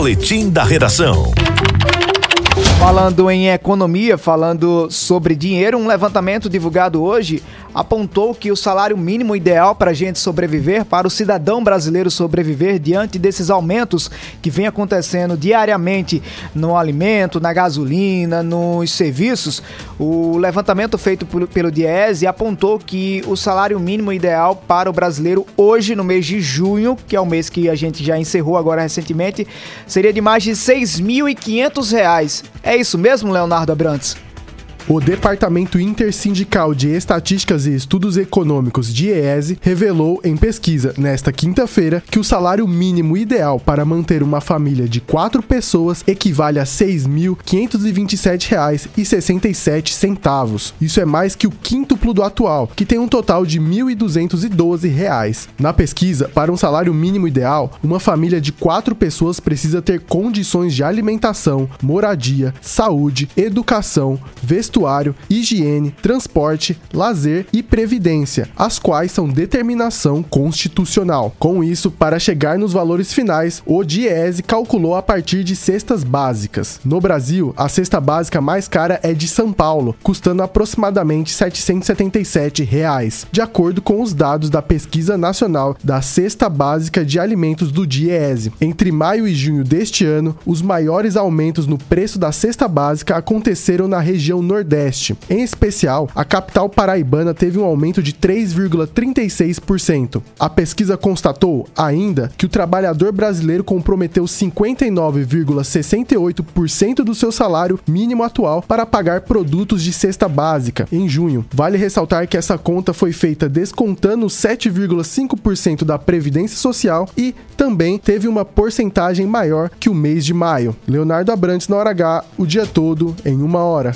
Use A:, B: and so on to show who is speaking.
A: Boletim da Redação.
B: Falando em economia, falando sobre dinheiro, um levantamento divulgado hoje apontou que o salário mínimo ideal para a gente sobreviver, para o cidadão brasileiro sobreviver diante desses aumentos que vem acontecendo diariamente no alimento, na gasolina, nos serviços, o levantamento feito pelo Diese apontou que o salário mínimo ideal para o brasileiro hoje, no mês de junho, que é o mês que a gente já encerrou agora recentemente, seria de mais de R$ 6.500. É isso mesmo, Leonardo Abrantes?
C: O Departamento Intersindical de Estatísticas e Estudos Econômicos de EESE revelou em pesquisa nesta quinta-feira que o salário mínimo ideal para manter uma família de quatro pessoas equivale a R$ 6.527,67. Isso é mais que o quíntuplo do atual, que tem um total de R$ 1.212. Na pesquisa, para um salário mínimo ideal, uma família de quatro pessoas precisa ter condições de alimentação, moradia, saúde, educação, vestuário vestuário, higiene, transporte, lazer e previdência, as quais são determinação constitucional. Com isso, para chegar nos valores finais, o DIESE calculou a partir de cestas básicas. No Brasil, a cesta básica mais cara é de São Paulo, custando aproximadamente 777 reais, de acordo com os dados da Pesquisa Nacional da Cesta Básica de Alimentos do DIESE. Entre maio e junho deste ano, os maiores aumentos no preço da cesta básica aconteceram na região nordeste Nordeste. Em especial, a capital paraibana teve um aumento de 3,36%. A pesquisa constatou ainda que o trabalhador brasileiro comprometeu 59,68% do seu salário mínimo atual para pagar produtos de cesta básica em junho. Vale ressaltar que essa conta foi feita descontando 7,5% da previdência social e também teve uma porcentagem maior que o mês de maio. Leonardo Abrantes na hora H, o dia todo em uma hora.